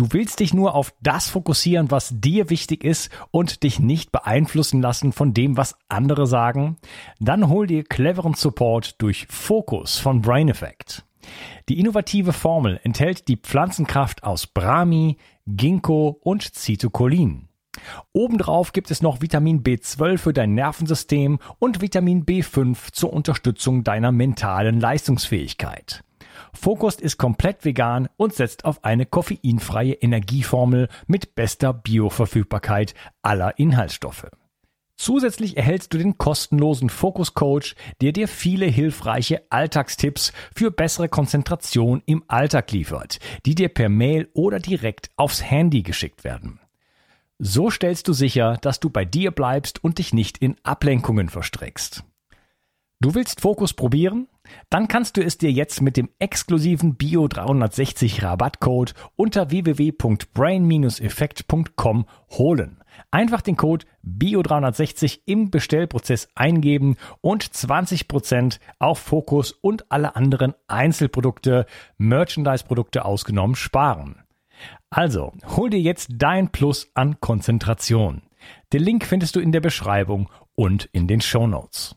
Du willst dich nur auf das fokussieren, was dir wichtig ist und dich nicht beeinflussen lassen von dem, was andere sagen? Dann hol dir cleveren Support durch Fokus von Brain Effect. Die innovative Formel enthält die Pflanzenkraft aus Brahmi, Ginkgo und Citocholin. Obendrauf gibt es noch Vitamin B12 für dein Nervensystem und Vitamin B5 zur Unterstützung deiner mentalen Leistungsfähigkeit. Focus ist komplett vegan und setzt auf eine koffeinfreie Energieformel mit bester Bioverfügbarkeit aller Inhaltsstoffe. Zusätzlich erhältst du den kostenlosen Focus Coach, der dir viele hilfreiche Alltagstipps für bessere Konzentration im Alltag liefert, die dir per Mail oder direkt aufs Handy geschickt werden. So stellst du sicher, dass du bei dir bleibst und dich nicht in Ablenkungen verstrickst. Du willst Fokus probieren? Dann kannst du es dir jetzt mit dem exklusiven Bio 360 Rabattcode unter www.brain-effekt.com holen. Einfach den Code BIO360 im Bestellprozess eingeben und 20% auf Fokus und alle anderen Einzelprodukte, Merchandise-Produkte ausgenommen sparen. Also, hol dir jetzt dein Plus an Konzentration. Den Link findest du in der Beschreibung und in den Show Notes.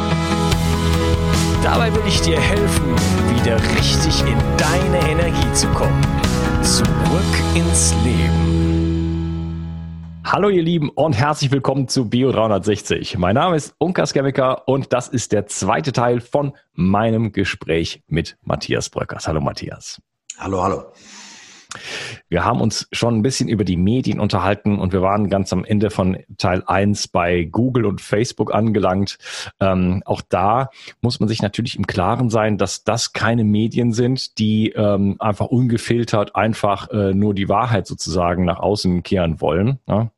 Dabei will ich dir helfen, wieder richtig in deine Energie zu kommen. Zurück ins Leben. Hallo ihr Lieben und herzlich willkommen zu Bio 360. Mein Name ist Unkas Chemiker und das ist der zweite Teil von meinem Gespräch mit Matthias Bröckers. Hallo Matthias. Hallo, hallo. Wir haben uns schon ein bisschen über die Medien unterhalten und wir waren ganz am Ende von Teil 1 bei Google und Facebook angelangt. Ähm, auch da muss man sich natürlich im Klaren sein, dass das keine Medien sind, die ähm, einfach ungefiltert einfach äh, nur die Wahrheit sozusagen nach außen kehren wollen. Ja?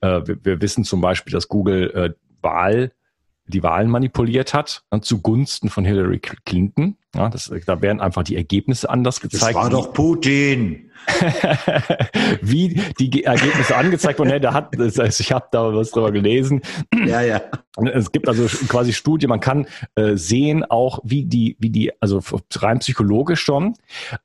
Äh, wir, wir, wissen zum Beispiel, dass Google äh, Wahl die Wahlen manipuliert hat äh, zugunsten von Hillary Clinton. Ja, das, da werden einfach die Ergebnisse anders gezeigt. Das war doch Putin. wie die Ergebnisse angezeigt wurden. Nee, der hat, ich habe da was drüber gelesen. Ja, ja. Es gibt also quasi Studien, man kann äh, sehen auch, wie die, wie die, also rein psychologisch schon,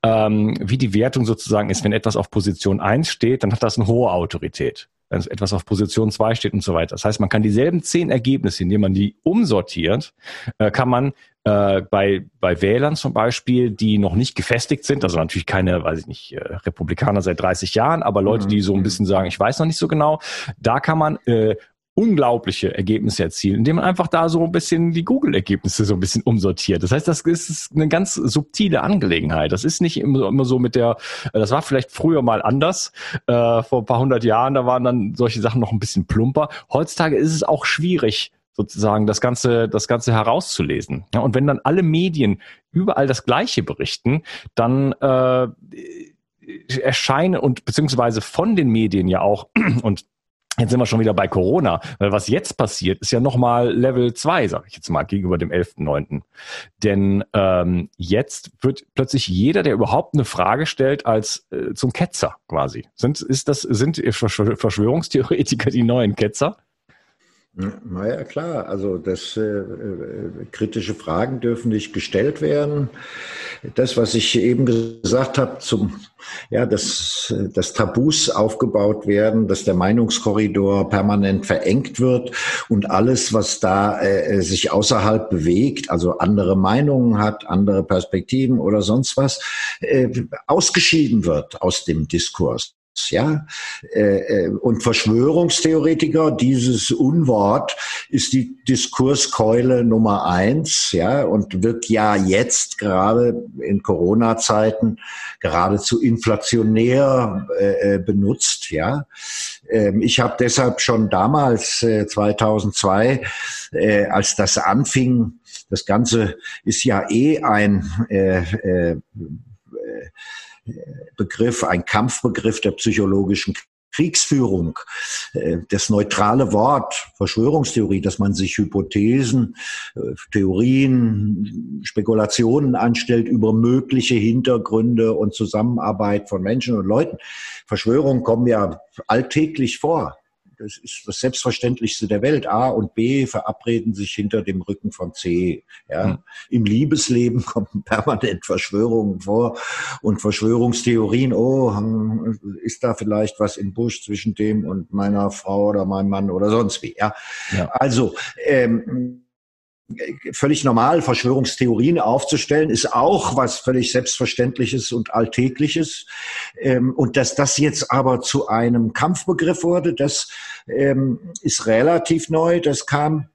ähm, wie die Wertung sozusagen ist. Wenn etwas auf Position 1 steht, dann hat das eine hohe Autorität wenn etwas auf Position 2 steht und so weiter. Das heißt, man kann dieselben zehn Ergebnisse, indem man die umsortiert, äh, kann man äh, bei, bei Wählern zum Beispiel, die noch nicht gefestigt sind, also natürlich keine, weiß ich nicht, äh, Republikaner seit 30 Jahren, aber Leute, die so ein mhm. bisschen sagen, ich weiß noch nicht so genau, da kann man äh, unglaubliche Ergebnisse erzielen, indem man einfach da so ein bisschen die Google-Ergebnisse so ein bisschen umsortiert. Das heißt, das ist eine ganz subtile Angelegenheit. Das ist nicht immer, immer so mit der, das war vielleicht früher mal anders, äh, vor ein paar hundert Jahren, da waren dann solche Sachen noch ein bisschen plumper. Heutzutage ist es auch schwierig, sozusagen das Ganze, das Ganze herauszulesen. Ja, und wenn dann alle Medien überall das Gleiche berichten, dann äh, erscheinen und beziehungsweise von den Medien ja auch und Jetzt sind wir schon wieder bei Corona, weil was jetzt passiert, ist ja nochmal Level 2, sage ich jetzt mal, gegenüber dem 11.9. Denn ähm, jetzt wird plötzlich jeder, der überhaupt eine Frage stellt, als äh, zum Ketzer quasi. Sind, ist das, sind Verschwörungstheoretiker die neuen Ketzer? Naja, klar. Also das, äh, äh, kritische Fragen dürfen nicht gestellt werden. Das, was ich eben gesagt habe, zum, ja, dass, dass Tabus aufgebaut werden, dass der Meinungskorridor permanent verengt wird und alles, was da äh, sich außerhalb bewegt, also andere Meinungen hat, andere Perspektiven oder sonst was, äh, ausgeschieden wird aus dem Diskurs ja. Äh, äh, und Verschwörungstheoretiker, dieses Unwort ist die Diskurskeule Nummer eins, ja, und wird ja jetzt gerade in Corona-Zeiten geradezu inflationär äh, benutzt, ja. Ähm, ich habe deshalb schon damals, 2002, als das anfing, das Ganze ist ja eh ein Begriff, ein Kampfbegriff der psychologischen Kriegsführung, äh, das neutrale Wort Verschwörungstheorie, dass man sich Hypothesen, äh, Theorien, Spekulationen anstellt über mögliche Hintergründe und Zusammenarbeit von Menschen und Leuten. Verschwörungen kommen ja alltäglich vor. Das ist das Selbstverständlichste der Welt. A und B verabreden sich hinter dem Rücken von C. Ja. Mhm. Im Liebesleben kommen permanent Verschwörungen vor und Verschwörungstheorien. Oh, hm, ist da vielleicht was im Busch zwischen dem und meiner Frau oder meinem Mann oder sonst wie. Ja. ja. Also ähm, völlig normal, Verschwörungstheorien aufzustellen, ist auch was völlig Selbstverständliches und Alltägliches. Ähm, und dass das jetzt aber zu einem Kampfbegriff wurde, das ähm, ist relativ neu. Das kam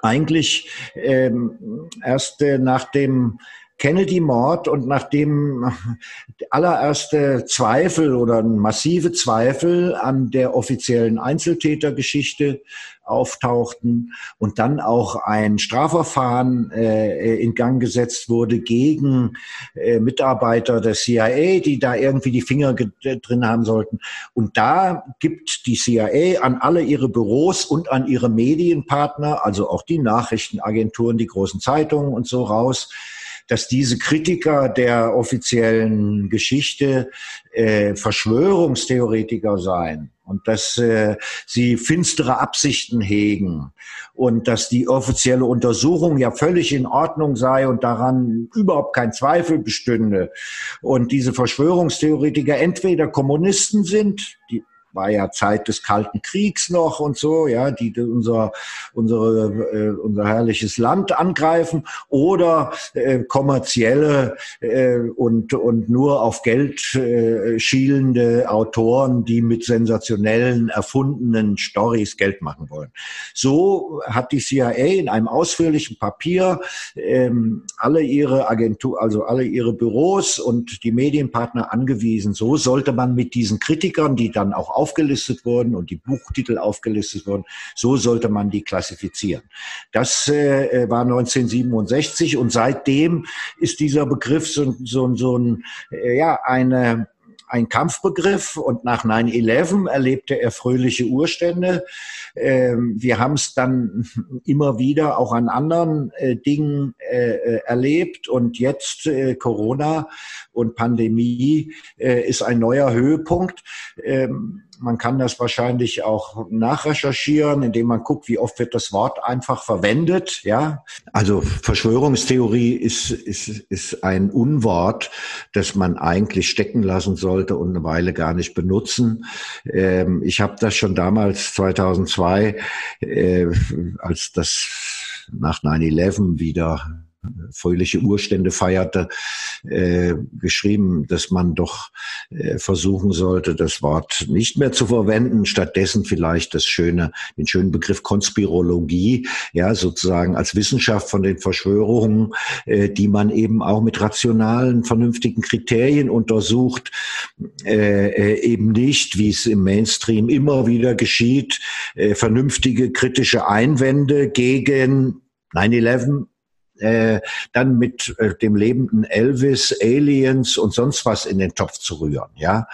eigentlich ähm, erst äh, nach dem Kennedy-Mord und nachdem allererste Zweifel oder massive Zweifel an der offiziellen Einzeltätergeschichte auftauchten und dann auch ein Strafverfahren äh, in Gang gesetzt wurde gegen äh, Mitarbeiter der CIA, die da irgendwie die Finger drin haben sollten. Und da gibt die CIA an alle ihre Büros und an ihre Medienpartner, also auch die Nachrichtenagenturen, die großen Zeitungen und so raus, dass diese Kritiker der offiziellen Geschichte äh, Verschwörungstheoretiker seien und dass äh, sie finstere Absichten hegen und dass die offizielle Untersuchung ja völlig in Ordnung sei und daran überhaupt kein Zweifel bestünde. Und diese Verschwörungstheoretiker entweder Kommunisten sind, die war ja Zeit des Kalten Kriegs noch und so, ja, die unser, unsere, äh, unser herrliches Land angreifen oder äh, kommerzielle äh, und, und nur auf Geld äh, schielende Autoren, die mit sensationellen, erfundenen Stories Geld machen wollen. So hat die CIA in einem ausführlichen Papier ähm, alle ihre Agentur, also alle ihre Büros und die Medienpartner angewiesen. So sollte man mit diesen Kritikern, die dann auch aufgelistet wurden und die Buchtitel aufgelistet wurden. So sollte man die klassifizieren. Das äh, war 1967 und seitdem ist dieser Begriff so, so, so ein, äh, ja, eine ein Kampfbegriff und nach 9-11 erlebte er fröhliche Urstände. Ähm, wir haben es dann immer wieder auch an anderen äh, Dingen äh, erlebt und jetzt Corona und Pandemie ist ein neuer Höhepunkt. Man kann das wahrscheinlich auch nachrecherchieren, indem man guckt, wie oft wird das Wort einfach verwendet. Ja, also Verschwörungstheorie ist, ist, ist ein Unwort, das man eigentlich stecken lassen sollte und eine Weile gar nicht benutzen. Ähm, ich habe das schon damals 2002, äh, als das nach 9-11 wieder fröhliche Urstände feierte, äh, geschrieben, dass man doch äh, versuchen sollte, das Wort nicht mehr zu verwenden, stattdessen vielleicht das schöne, den schönen Begriff Konspirologie, ja, sozusagen als Wissenschaft von den Verschwörungen, äh, die man eben auch mit rationalen, vernünftigen Kriterien untersucht, äh, äh eben nicht, wie es im Mainstream immer wieder geschieht, äh, vernünftige kritische Einwände gegen 9-11 äh, dann mit äh, dem lebenden Elvis, Aliens und sonst was in den Topf zu rühren. Ja,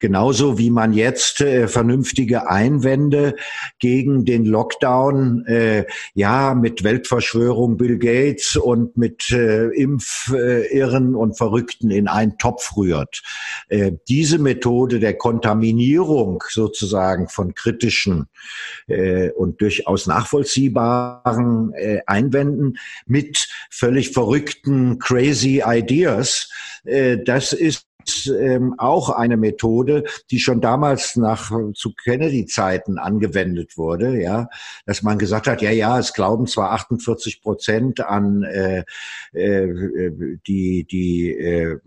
genauso wie man jetzt äh, vernünftige Einwände gegen den Lockdown, äh, ja, mit Weltverschwörung Bill Gates und mit äh, Impfirren und Verrückten in einen Topf rührt. Äh, diese Methode der Kontaminierung sozusagen von kritischen äh, und durchaus nachvollziehbaren äh, Einwänden mit völlig verrückten, crazy Ideas. Äh, das ist ähm, auch eine Methode, die schon damals nach zu Kennedy-Zeiten angewendet wurde, ja, dass man gesagt hat, ja, ja, es glauben zwar 48 Prozent an äh, äh, die die äh,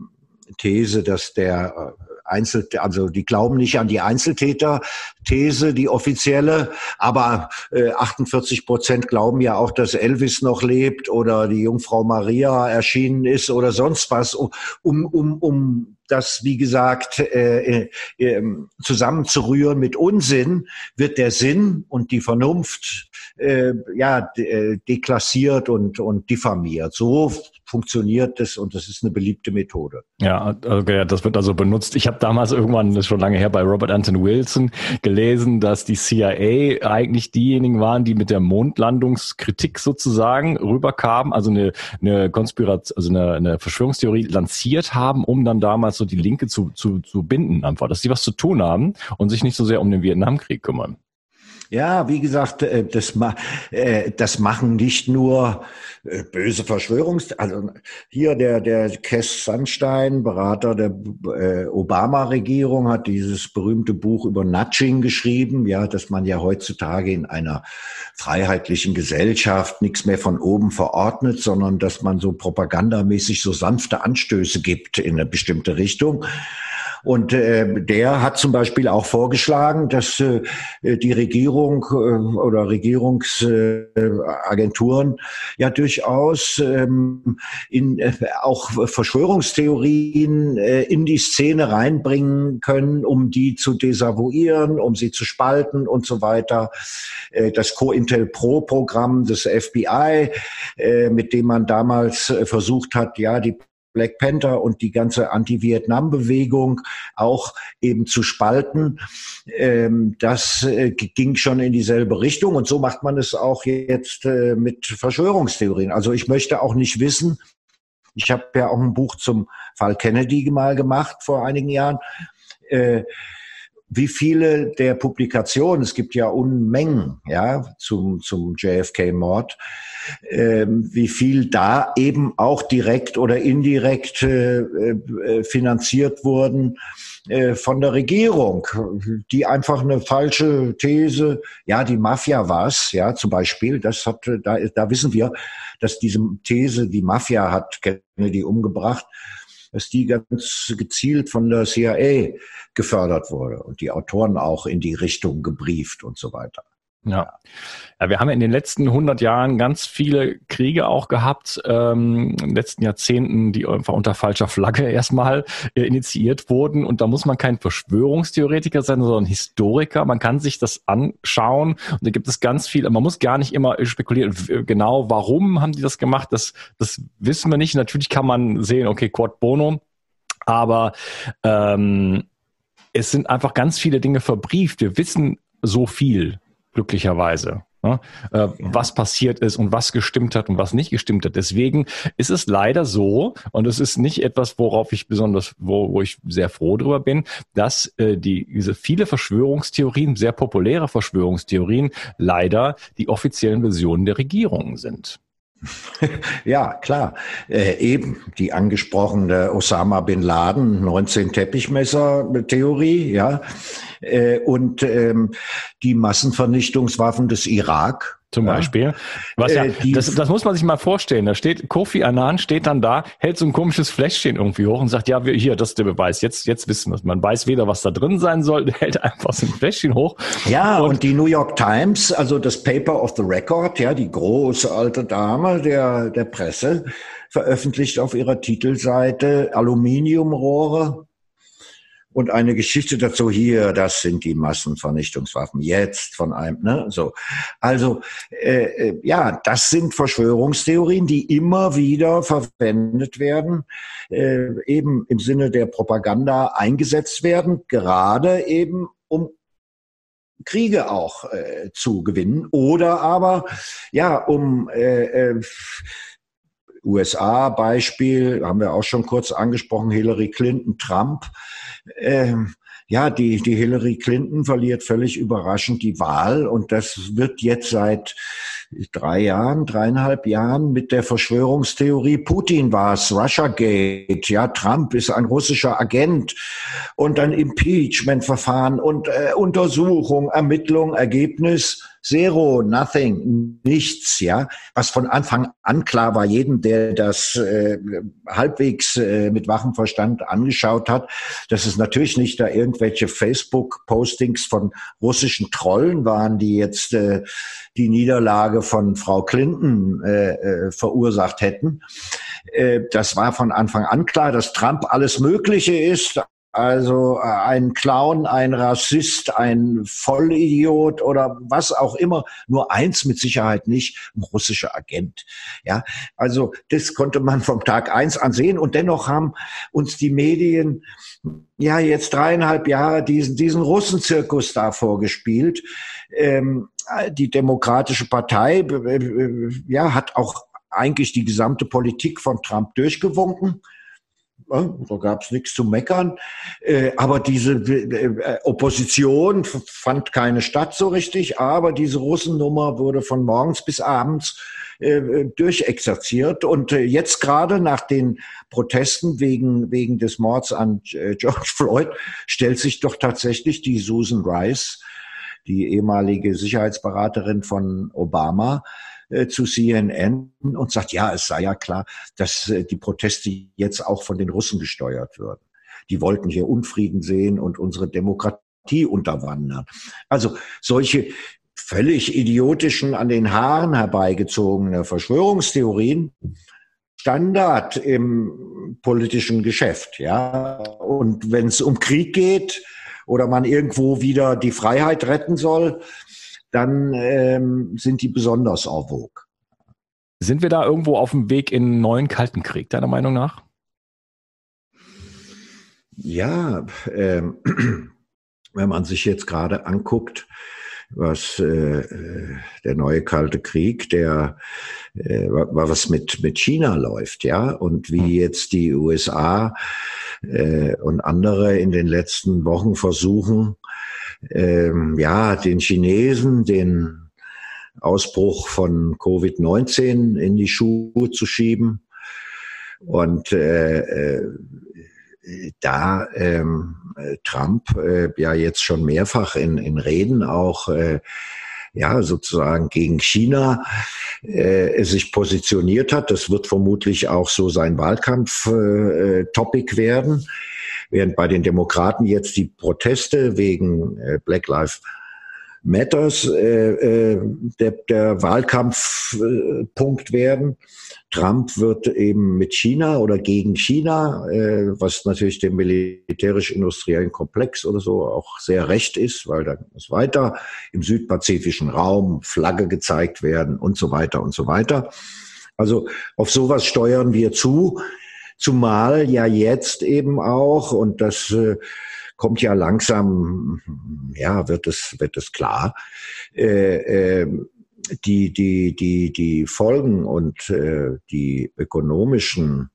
These, dass der Einzel, also die glauben nicht an die Einzeltäter-These, die offizielle, aber äh, 48 Prozent glauben ja auch, dass Elvis noch lebt oder die Jungfrau Maria erschienen ist oder sonst was, um, um, um das, wie gesagt, äh, äh, zusammenzurühren mit Unsinn, wird der Sinn und die Vernunft äh, ja de äh, deklassiert und, und diffamiert. So funktioniert das und das ist eine beliebte Methode. Ja, okay, das wird also benutzt. Ich habe damals irgendwann, das ist schon lange her, bei Robert Anton Wilson gelesen, dass die CIA eigentlich diejenigen waren, die mit der Mondlandungskritik sozusagen rüberkamen, also eine, eine Konspiration, also eine, eine Verschwörungstheorie lanciert haben, um dann damals so die Linke zu, zu, zu binden einfach, dass sie was zu tun haben und sich nicht so sehr um den Vietnamkrieg kümmern. Ja, wie gesagt, äh, das, äh, das machen nicht nur äh, böse Verschwörungs, also hier der, der Cass Sunstein, Berater der Obama-Regierung, hat dieses berühmte Buch über Nudging geschrieben, ja, dass man ja heutzutage in einer freiheitlichen Gesellschaft nichts mehr von oben verordnet, sondern dass man so propagandamäßig so sanfte Anstöße gibt in eine bestimmte Richtung. Und äh, der hat zum Beispiel auch vorgeschlagen, dass äh, die Regierung äh, oder Regierungsagenturen äh, ja durchaus ähm, in äh, auch Verschwörungstheorien äh, in die Szene reinbringen können, um die zu desavouieren, um sie zu spalten und so weiter. Äh, das COINTEL-Pro-Programm des FBI, äh, mit dem man damals äh, versucht hat, ja, die Black Panther und die ganze Anti-Vietnam-Bewegung auch eben zu spalten. Ähm, das äh, ging schon in dieselbe Richtung und so macht man es auch jetzt äh, mit Verschwörungstheorien. Also ich möchte auch nicht wissen, ich habe ja auch ein Buch zum Fall Kennedy mal gemacht vor einigen Jahren. Äh, wie viele der Publikationen, es gibt ja Unmengen, ja, zum, zum JFK-Mord, ähm, wie viel da eben auch direkt oder indirekt äh, äh, finanziert wurden äh, von der Regierung, die einfach eine falsche These, ja, die Mafia war's, ja, zum Beispiel, das hat, da, da wissen wir, dass diese These, die Mafia hat Kennedy umgebracht, dass die ganz gezielt von der CIA gefördert wurde und die Autoren auch in die Richtung gebrieft und so weiter. Ja. ja, wir haben in den letzten 100 Jahren ganz viele Kriege auch gehabt, ähm, in den letzten Jahrzehnten, die einfach unter falscher Flagge erstmal äh, initiiert wurden. Und da muss man kein Verschwörungstheoretiker sein, sondern Historiker. Man kann sich das anschauen und da gibt es ganz viel. Man muss gar nicht immer spekulieren, genau warum haben die das gemacht. Das, das wissen wir nicht. Natürlich kann man sehen, okay, Quad Bono, aber ähm, es sind einfach ganz viele Dinge verbrieft. Wir wissen so viel glücklicherweise. Ne? Äh, ja. Was passiert ist und was gestimmt hat und was nicht gestimmt hat. Deswegen ist es leider so, und es ist nicht etwas, worauf ich besonders, wo, wo ich sehr froh drüber bin, dass äh, die, diese viele Verschwörungstheorien, sehr populäre Verschwörungstheorien, leider die offiziellen Versionen der Regierungen sind. Ja, klar. Äh, eben die angesprochene Osama bin Laden 19 Teppichmesser-Theorie, ja. Äh, und ähm, die Massenvernichtungswaffen des Irak, zum ja. Beispiel. Was ja, äh, das, das muss man sich mal vorstellen. Da steht Kofi Annan steht dann da, hält so ein komisches Fläschchen irgendwie hoch und sagt, ja, wir, hier, das ist der Beweis. Jetzt, jetzt wissen wir es. Man weiß weder, was da drin sein soll, hält einfach so ein Fläschchen hoch. Ja, und, und, die New York Times, also das Paper of the Record, ja, die große alte Dame der, der Presse, veröffentlicht auf ihrer Titelseite Aluminiumrohre und eine Geschichte dazu hier, das sind die Massenvernichtungswaffen jetzt von einem, ne, so. Also äh, äh, ja, das sind Verschwörungstheorien, die immer wieder verwendet werden, äh, eben im Sinne der Propaganda eingesetzt werden, gerade eben um Kriege auch äh, zu gewinnen oder aber ja um äh, äh, USA Beispiel haben wir auch schon kurz angesprochen Hillary Clinton Trump. Ähm, ja, die, die Hillary Clinton verliert völlig überraschend die Wahl und das wird jetzt seit drei Jahren, dreieinhalb Jahren mit der Verschwörungstheorie Putin war es, Russiagate, ja, Trump ist ein russischer Agent und dann Impeachment-Verfahren und äh, Untersuchung, Ermittlung, Ergebnis Zero, nothing, nichts, ja. Was von Anfang an klar war, jedem, der das äh, halbwegs äh, mit wachem Verstand angeschaut hat, dass es natürlich nicht da irgendwelche Facebook-Postings von russischen Trollen waren, die jetzt äh, die Niederlage von Frau Clinton äh, äh, verursacht hätten. Äh, das war von Anfang an klar, dass Trump alles Mögliche ist, also äh, ein Clown, ein Rassist, ein Vollidiot oder was auch immer. Nur eins mit Sicherheit nicht, ein russischer Agent. Ja, also das konnte man vom Tag eins ansehen und dennoch haben uns die Medien ja jetzt dreieinhalb Jahre diesen, diesen Russenzirkus da vorgespielt. Ähm, die Demokratische Partei äh, ja, hat auch eigentlich die gesamte Politik von Trump durchgewunken. Da gab es nichts zu meckern. Äh, aber diese äh, Opposition fand keine statt so richtig. Aber diese Russennummer wurde von morgens bis abends äh, durchexerziert. Und jetzt gerade nach den Protesten wegen, wegen des Mords an George Floyd stellt sich doch tatsächlich die Susan Rice, die ehemalige Sicherheitsberaterin von Obama, äh, zu CNN und sagt, ja, es sei ja klar, dass äh, die Proteste jetzt auch von den Russen gesteuert würden. Die wollten hier Unfrieden sehen und unsere Demokratie unterwandern. Also solche völlig idiotischen, an den Haaren herbeigezogene Verschwörungstheorien, Standard im politischen Geschäft, ja. Und wenn es um Krieg geht oder man irgendwo wieder die Freiheit retten soll, dann ähm, sind die besonders en vogue. Sind wir da irgendwo auf dem Weg in einen neuen Kalten Krieg, deiner Meinung nach? Ja, ähm, wenn man sich jetzt gerade anguckt, was äh, der neue Kalte Krieg, der äh, was mit mit China läuft, ja, und wie jetzt die USA äh, und andere in den letzten Wochen versuchen, ähm, ja, den Chinesen den Ausbruch von Covid-19 in die Schuhe zu schieben. Und äh, äh, da ähm, Trump äh, ja jetzt schon mehrfach in, in Reden auch äh, ja sozusagen gegen China äh, sich positioniert hat. Das wird vermutlich auch so sein Wahlkampf-Topic äh, werden. Während bei den Demokraten jetzt die Proteste wegen äh, Black Lives Matters äh, äh, der, der Wahlkampfpunkt werden. Trump wird eben mit China oder gegen China, äh, was natürlich dem militärisch-industriellen Komplex oder so auch sehr recht ist, weil dann muss weiter im südpazifischen Raum Flagge gezeigt werden und so weiter und so weiter. Also auf sowas steuern wir zu. Zumal ja jetzt eben auch, und das äh, kommt ja langsam, ja, wird es, wird es klar, äh, äh, die, die, die, die Folgen und äh, die ökonomischen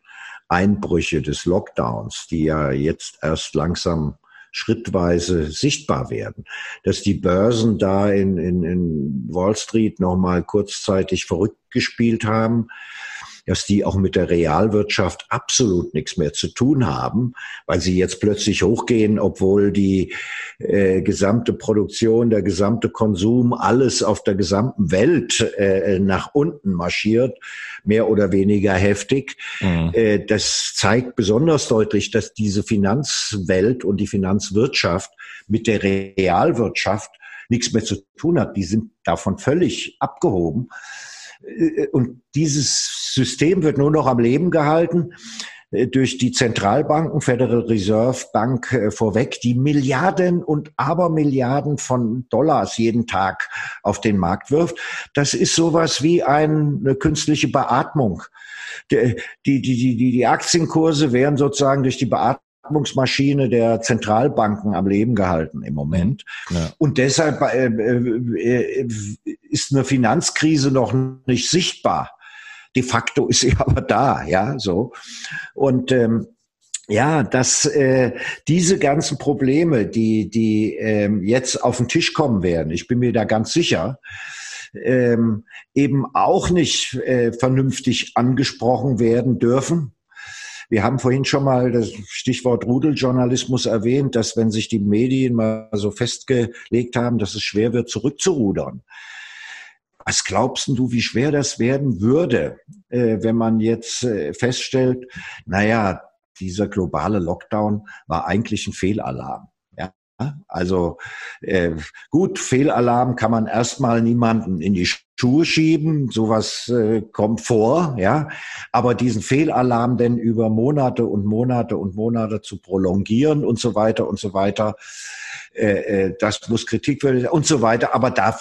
Einbrüche des Lockdowns, die ja jetzt erst langsam schrittweise sichtbar werden. Dass die Börsen da in, in, in Wall Street nochmal kurzzeitig verrückt gespielt haben, dass die auch mit der Realwirtschaft absolut nichts mehr zu tun haben, weil sie jetzt plötzlich hochgehen, obwohl die äh, gesamte Produktion, der gesamte Konsum, alles auf der gesamten Welt äh, nach unten marschiert, mehr oder weniger heftig. Mhm. Äh, das zeigt besonders deutlich, dass diese Finanzwelt und die Finanzwirtschaft mit der Realwirtschaft nichts mehr zu tun hat. Die sind davon völlig abgehoben. Äh, und dieses System wird nur noch am Leben gehalten äh, durch die Zentralbanken, Federal Reserve Bank äh, vorweg, die Milliarden und Abermilliarden von Dollars jeden Tag auf den Markt wirft. Das ist sowas wie eine künstliche Beatmung. Die, die, die, die, die Aktienkurse werden sozusagen durch die Beatmung Atmungsmaschine der Zentralbanken am Leben gehalten im Moment. Ja. Und deshalb äh, äh, ist eine Finanzkrise noch nicht sichtbar. De facto ist sie aber da, ja, so. Und ähm, ja, dass äh, diese ganzen Probleme, die die ähm, jetzt auf den Tisch kommen werden, ich bin mir da ganz sicher, ähm, eben auch nicht äh, vernünftig angesprochen werden dürfen wir haben vorhin schon mal das Stichwort Rudeljournalismus erwähnt, dass wenn sich die Medien mal so festgelegt haben, dass es schwer wird, zurückzurudern. Was glaubst du, wie schwer das werden würde, äh, wenn man jetzt äh, feststellt, naja, dieser globale Lockdown war eigentlich ein Fehlalarm. Ja, Also äh, gut, Fehlalarm kann man erstmal niemanden in die Schuhe schieben, sowas äh, kommt vor, ja. Aber diesen Fehlalarm denn über Monate und Monate und Monate zu prolongieren und so weiter und so weiter, äh, äh, das muss kritikwürdig und so weiter. Aber da,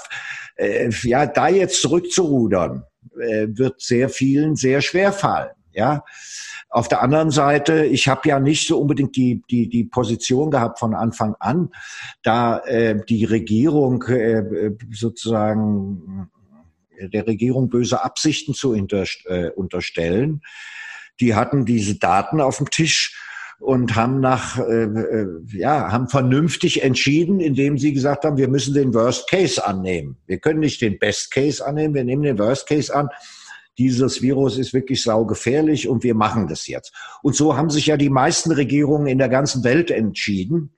äh, ja, da jetzt zurückzurudern, äh, wird sehr vielen sehr schwer fallen, ja. Auf der anderen Seite, ich habe ja nicht so unbedingt die, die, die Position gehabt von Anfang an, da äh, die Regierung äh, sozusagen der Regierung böse Absichten zu äh, unterstellen. Die hatten diese Daten auf dem Tisch und haben nach äh, äh, ja haben vernünftig entschieden, indem sie gesagt haben, wir müssen den Worst Case annehmen. Wir können nicht den Best Case annehmen, wir nehmen den Worst Case an dieses Virus ist wirklich saugefährlich und wir machen das jetzt. Und so haben sich ja die meisten Regierungen in der ganzen Welt entschieden.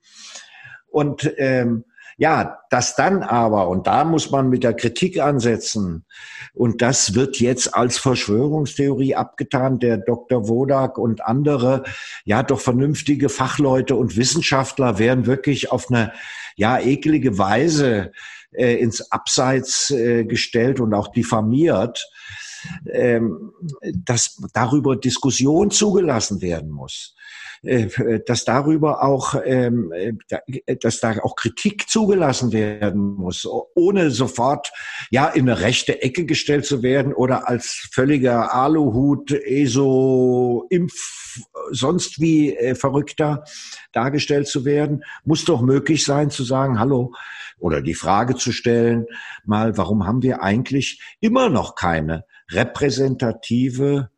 Und ähm, ja, das dann aber, und da muss man mit der Kritik ansetzen, und das wird jetzt als Verschwörungstheorie abgetan, der Dr. Wodak und andere, ja, doch vernünftige Fachleute und Wissenschaftler werden wirklich auf eine, ja, ekelige Weise äh, ins Abseits äh, gestellt und auch diffamiert ähm, dass darüber Diskussion zugelassen werden muss äh, dass darüber auch, ähm, dass da auch Kritik zugelassen werden muss, ohne sofort ja in eine rechte Ecke gestellt zu werden oder als völliger Aluhut, ESO, Impf, sonst wie äh, Verrückter dargestellt zu werden, muss doch möglich sein zu sagen, hallo, oder die Frage zu stellen, mal, warum haben wir eigentlich immer noch keine repräsentative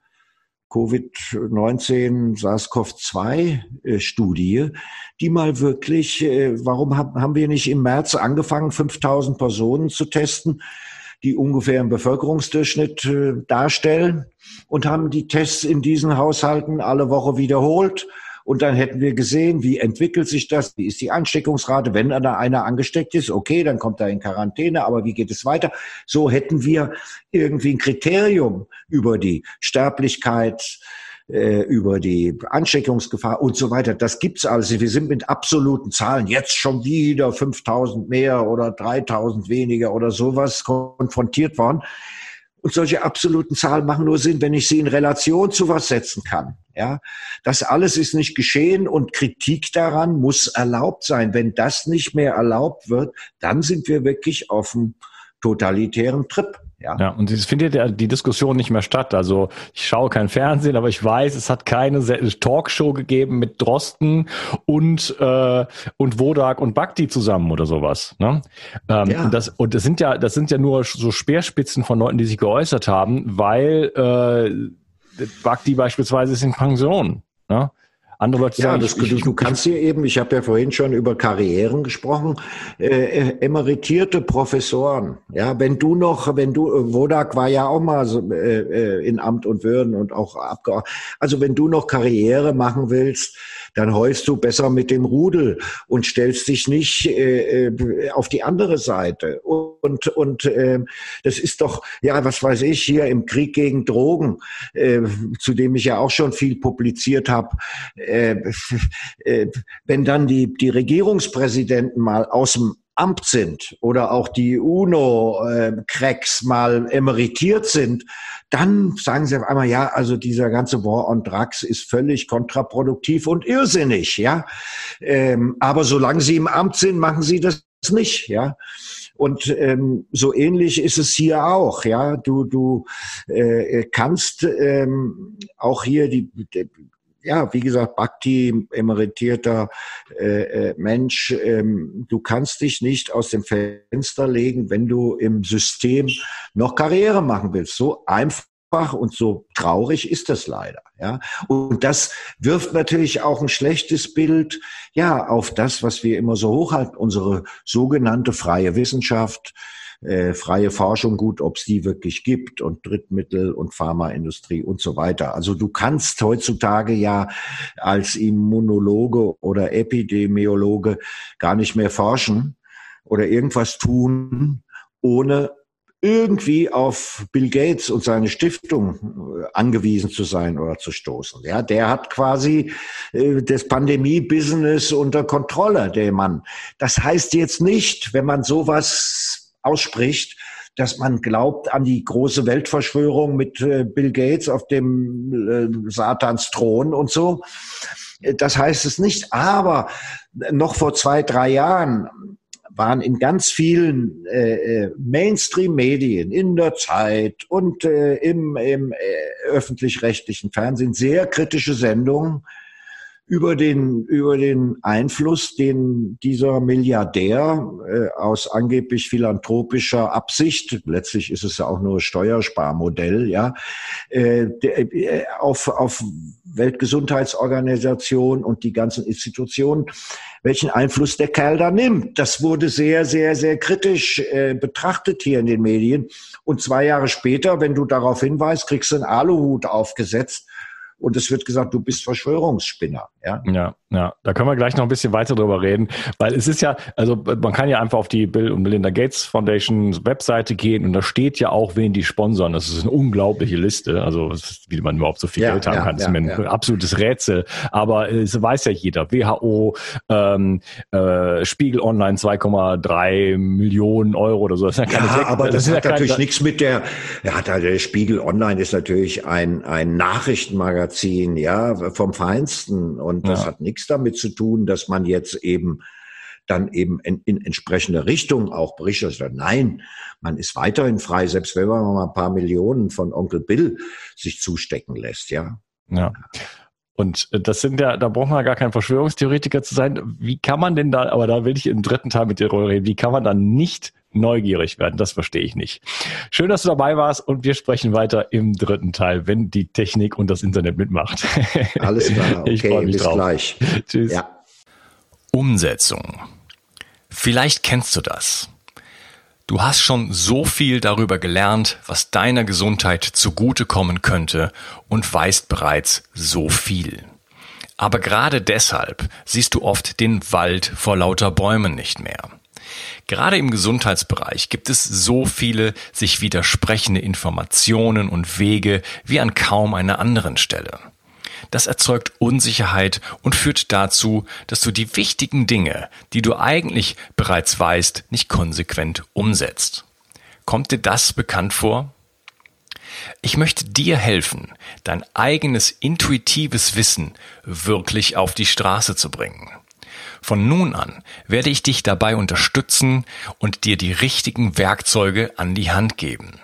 Covid-19 SARS-CoV-2-Studie, die mal wirklich, äh, warum haben wir nicht im März angefangen, 5000 Personen zu testen, die ungefähr einen Bevölkerungsdurchschnitt äh, darstellen und haben die Tests in diesen Haushalten alle Woche wiederholt und dann hätten wir gesehen, wie entwickelt sich das, wie ist die Ansteckungsrate, wenn da einer angesteckt ist, okay, dann kommt er in Quarantäne, aber wie geht es weiter? So hätten wir irgendwie ein Kriterium über die Sterblichkeit, äh, über die Ansteckungsgefahr und so weiter. Das gibt's alles. Wir sind mit absoluten Zahlen jetzt schon wieder 5000 mehr oder 3000 weniger oder sowas konfrontiert worden. Und solche absoluten Zahlen machen nur Sinn, wenn ich sie in Relation zu was setzen kann. Ja, das alles ist nicht geschehen und Kritik daran muss erlaubt sein. Wenn das nicht mehr erlaubt wird, dann sind wir wirklich auf einem totalitären Trip. Ja. ja, und es findet ja die Diskussion nicht mehr statt. Also ich schaue kein Fernsehen, aber ich weiß, es hat keine Talkshow gegeben mit Drosten und äh, und Wodak und Bhakti zusammen oder sowas. Ne? Ähm, ja. Und das und das sind ja das sind ja nur so Speerspitzen von Leuten, die sich geäußert haben, weil äh, Bhakti beispielsweise ist in Pension. Ne? Andere Leute ja, sagen, das, ich, du kannst hier eben, ich habe ja vorhin schon über Karrieren gesprochen, äh, äh, emeritierte Professoren. Ja, wenn du noch, wenn du, äh, Wodak war ja auch mal so, äh, äh, in Amt und Würden und auch Abgeordneter. Also wenn du noch Karriere machen willst, dann heust du besser mit dem Rudel und stellst dich nicht äh, äh, auf die andere Seite. Und, und äh, das ist doch, ja, was weiß ich, hier im Krieg gegen Drogen, äh, zu dem ich ja auch schon viel publiziert habe, äh, äh, wenn dann die, die Regierungspräsidenten mal aus dem Amt sind oder auch die UNO-Cracks mal emeritiert sind, dann sagen sie auf einmal, ja, also dieser ganze War on Drugs ist völlig kontraproduktiv und irrsinnig, ja. Ähm, aber solange sie im Amt sind, machen sie das nicht, ja. Und ähm, so ähnlich ist es hier auch, ja. Du du äh, kannst ähm, auch hier die, die ja, wie gesagt, Bhakti, emeritierter äh, äh, Mensch, ähm, du kannst dich nicht aus dem Fenster legen, wenn du im System noch Karriere machen willst. So einfach und so traurig ist das leider, ja. Und das wirft natürlich auch ein schlechtes Bild, ja, auf das, was wir immer so hochhalten, unsere sogenannte freie Wissenschaft, äh, freie Forschung gut, ob es die wirklich gibt und Drittmittel und Pharmaindustrie und so weiter. Also du kannst heutzutage ja als Immunologe oder Epidemiologe gar nicht mehr forschen oder irgendwas tun, ohne irgendwie auf Bill Gates und seine Stiftung äh, angewiesen zu sein oder zu stoßen. Ja, der hat quasi äh, das Pandemie-Business unter Kontrolle, der Mann. Das heißt jetzt nicht, wenn man sowas ausspricht, dass man glaubt an die große Weltverschwörung mit äh, Bill Gates auf dem äh, Satans Thron und so. Das heißt es nicht. Aber noch vor zwei, drei Jahren waren in ganz vielen äh, Mainstream-Medien, in der Zeit und im, im öffentlich-rechtlichen Fernsehen sehr kritische Sendungen über den, über den Einfluss, den dieser Milliardär äh, aus angeblich philanthropischer Absicht, letztlich ist es ja auch nur Steuersparmodell, ja, äh, äh, auf, auf Weltgesundheitsorganisation und die ganzen Institutionen, welchen Einfluss der Kerl da nimmt. Das wurde sehr, sehr, sehr kritisch äh, betrachtet hier in den Medien. Und zwei Jahre später, wenn du darauf hinweist, kriegst du einen Aluhut aufgesetzt und es wird gesagt, du bist Verschwörungsspinner. Ja? ja, ja, da können wir gleich noch ein bisschen weiter drüber reden, weil es ist ja, also man kann ja einfach auf die Bill und Melinda Gates Foundation Webseite gehen und da steht ja auch, wen die sponsern. Das ist eine unglaubliche Liste, also wie man überhaupt so viel ja, Geld haben ja, kann, das ist mir ein absolutes Rätsel. Aber es weiß ja jeder, WHO, ähm, äh, Spiegel Online 2,3 Millionen Euro oder so. Das ist ja, ja aber das, das hat natürlich nichts mit der, ja, der Spiegel Online ist natürlich ein, ein Nachrichtenmagazin, ja, vom Feinsten und das ja. hat nichts damit zu tun, dass man jetzt eben dann eben in, in entsprechende Richtung auch berichtet. Nein, man ist weiterhin frei, selbst wenn man mal ein paar Millionen von Onkel Bill sich zustecken lässt, ja. Ja. Und äh, das sind ja, da braucht man ja gar kein Verschwörungstheoretiker zu sein. Wie kann man denn da, aber da will ich im dritten Teil mit dir reden, wie kann man dann nicht neugierig werden? Das verstehe ich nicht. Schön, dass du dabei warst und wir sprechen weiter im dritten Teil, wenn die Technik und das Internet mitmacht. Alles klar, okay, ich freue mich bis drauf. gleich. Tschüss. Ja. Umsetzung. Vielleicht kennst du das. Du hast schon so viel darüber gelernt, was deiner Gesundheit zugutekommen könnte und weißt bereits so viel. Aber gerade deshalb siehst du oft den Wald vor lauter Bäumen nicht mehr. Gerade im Gesundheitsbereich gibt es so viele sich widersprechende Informationen und Wege wie an kaum einer anderen Stelle. Das erzeugt Unsicherheit und führt dazu, dass du die wichtigen Dinge, die du eigentlich bereits weißt, nicht konsequent umsetzt. Kommt dir das bekannt vor? Ich möchte dir helfen, dein eigenes intuitives Wissen wirklich auf die Straße zu bringen. Von nun an werde ich dich dabei unterstützen und dir die richtigen Werkzeuge an die Hand geben.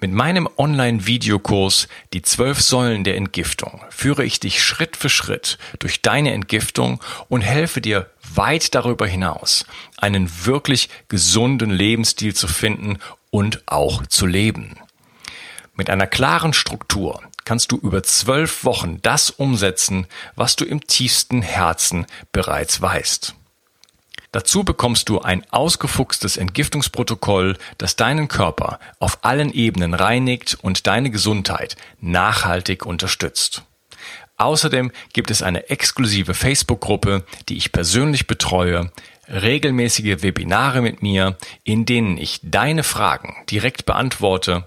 Mit meinem Online-Videokurs Die zwölf Säulen der Entgiftung führe ich dich Schritt für Schritt durch deine Entgiftung und helfe dir weit darüber hinaus, einen wirklich gesunden Lebensstil zu finden und auch zu leben. Mit einer klaren Struktur kannst du über zwölf Wochen das umsetzen, was du im tiefsten Herzen bereits weißt. Dazu bekommst du ein ausgefuchstes Entgiftungsprotokoll, das deinen Körper auf allen Ebenen reinigt und deine Gesundheit nachhaltig unterstützt. Außerdem gibt es eine exklusive Facebook-Gruppe, die ich persönlich betreue, regelmäßige Webinare mit mir, in denen ich deine Fragen direkt beantworte,